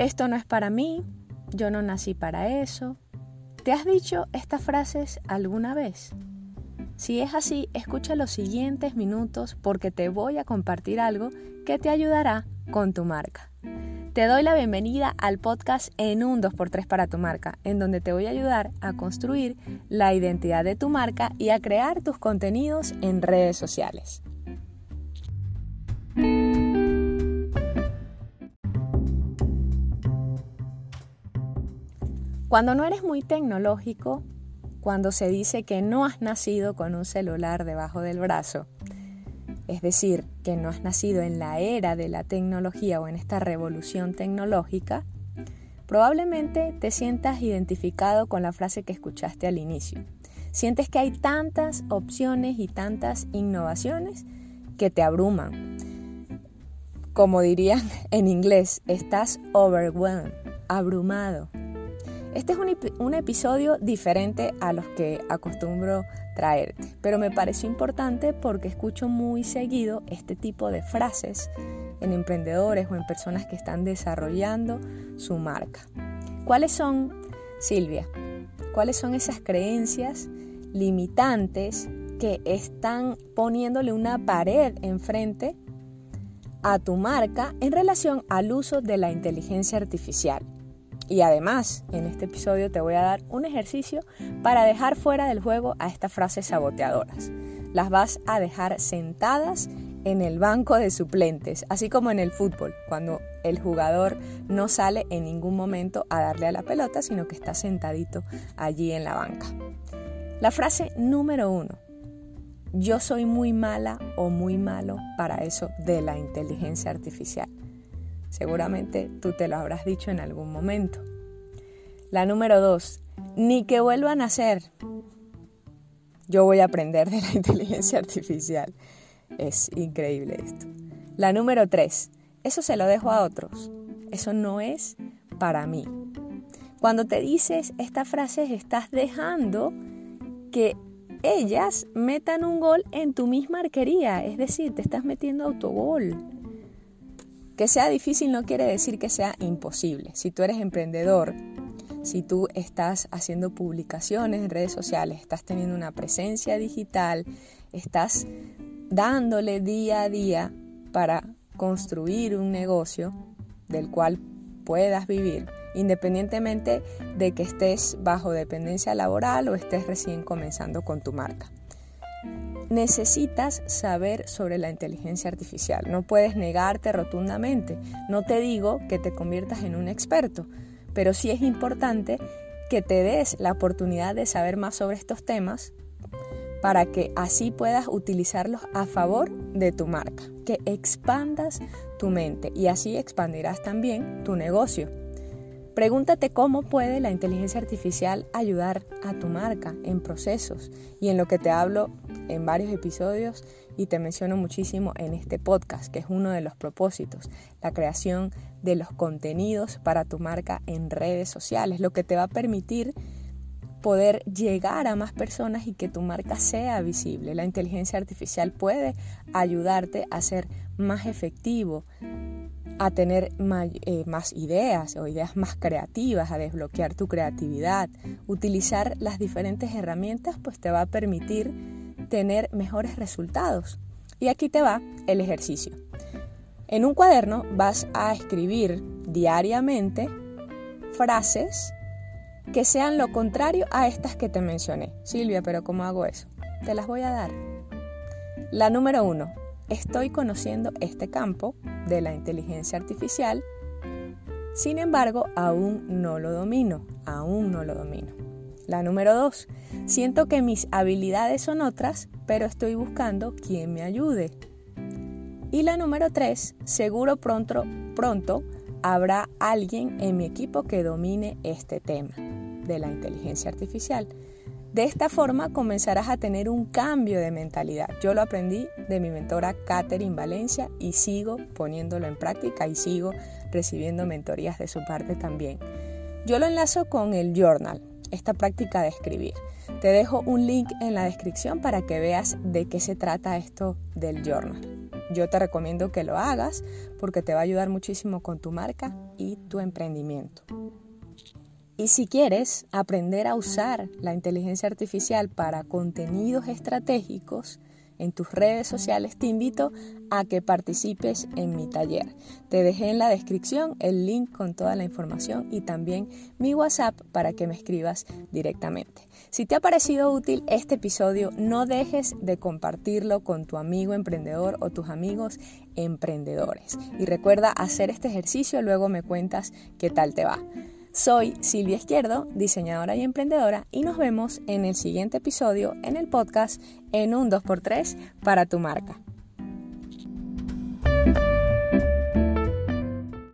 esto no es para mí, yo no nací para eso. ¿Te has dicho estas frases alguna vez? Si es así, escucha los siguientes minutos porque te voy a compartir algo que te ayudará con tu marca. Te doy la bienvenida al podcast en un 2x3 para tu marca, en donde te voy a ayudar a construir la identidad de tu marca y a crear tus contenidos en redes sociales. Cuando no eres muy tecnológico, cuando se dice que no has nacido con un celular debajo del brazo, es decir, que no has nacido en la era de la tecnología o en esta revolución tecnológica, probablemente te sientas identificado con la frase que escuchaste al inicio. Sientes que hay tantas opciones y tantas innovaciones que te abruman. Como dirían en inglés, estás overwhelmed, abrumado. Este es un, episodio diferente a los que acostumbro traerte, pero me pareció importante porque escucho muy seguido este tipo de frases en emprendedores o en personas que están desarrollando su marca. ¿Cuáles son, Silvia? ¿Cuáles son esas creencias limitantes que están poniéndole una pared enfrente a tu marca en relación al uso de la inteligencia artificial? Y además, en este episodio te voy a dar un ejercicio para dejar fuera del juego a estas frases saboteadoras. Las vas a dejar sentadas en el banco de suplentes, así como en el fútbol, cuando el jugador no sale en ningún momento a darle a la pelota, sino que está sentadito allí en la banca. La frase número uno, yo soy muy mala o muy malo para eso de la inteligencia artificial. Seguramente tú te lo habrás dicho en algún momento. La número dos, ni que vuelvan a ser. Yo voy a aprender de la inteligencia artificial. Es increíble esto. La número tres, eso se lo dejo a otros. Eso no es para mí. Cuando te dices estas frases, estás dejando que ellas metan un gol en tu misma arquería. Es decir, te estás metiendo autogol. Que sea difícil no quiere decir que sea imposible. Si tú eres emprendedor, si tú estás haciendo publicaciones en redes sociales, estás teniendo una presencia digital, estás dándole día a día para construir un negocio del cual puedas vivir, independientemente de que estés bajo dependencia laboral o estés recién comenzando con tu marca necesitas saber sobre la inteligencia artificial. No puedes negarte rotundamente. No te digo que te conviertas en un experto, pero sí es importante que te des la oportunidad de saber más sobre estos temas para que así puedas utilizarlos a favor de tu marca, que expandas tu mente y así expandirás también tu negocio. Pregúntate cómo puede la inteligencia artificial ayudar a tu marca en procesos y en lo que te hablo en varios episodios y te menciono muchísimo en este podcast, que es uno de los propósitos, la creación de los contenidos para tu marca en redes sociales, lo que te va a permitir poder llegar a más personas y que tu marca sea visible. La inteligencia artificial puede ayudarte a ser más efectivo a tener eh, más ideas o ideas más creativas, a desbloquear tu creatividad. Utilizar las diferentes herramientas pues te va a permitir tener mejores resultados. Y aquí te va el ejercicio. En un cuaderno vas a escribir diariamente frases que sean lo contrario a estas que te mencioné. Silvia, pero ¿cómo hago eso? Te las voy a dar. La número uno, estoy conociendo este campo de la inteligencia artificial, sin embargo, aún no lo domino, aún no lo domino. La número dos, siento que mis habilidades son otras, pero estoy buscando quien me ayude. Y la número tres, seguro pronto, pronto habrá alguien en mi equipo que domine este tema de la inteligencia artificial. De esta forma comenzarás a tener un cambio de mentalidad. Yo lo aprendí de mi mentora Catherine Valencia y sigo poniéndolo en práctica y sigo recibiendo mentorías de su parte también. Yo lo enlazo con el journal, esta práctica de escribir. Te dejo un link en la descripción para que veas de qué se trata esto del journal. yo te recomiendo que lo hagas porque te va a ayudar muchísimo con tu marca y tu emprendimiento. Y si quieres aprender a usar la inteligencia artificial para contenidos estratégicos, en tus redes sociales, te invito a que participes en mi taller. Te dejé en la descripción el link con toda la información y también mi WhatsApp para que me escribas directamente. Si te ha parecido útil este episodio, no dejes de compartirlo con tu amigo emprendedor o tus amigos emprendedores. Y recuerda hacer este ejercicio, luego me cuentas qué tal te va. Soy Silvia Izquierdo, diseñadora y emprendedora, y nos vemos en el siguiente episodio en el podcast en un 2x3 para tu marca.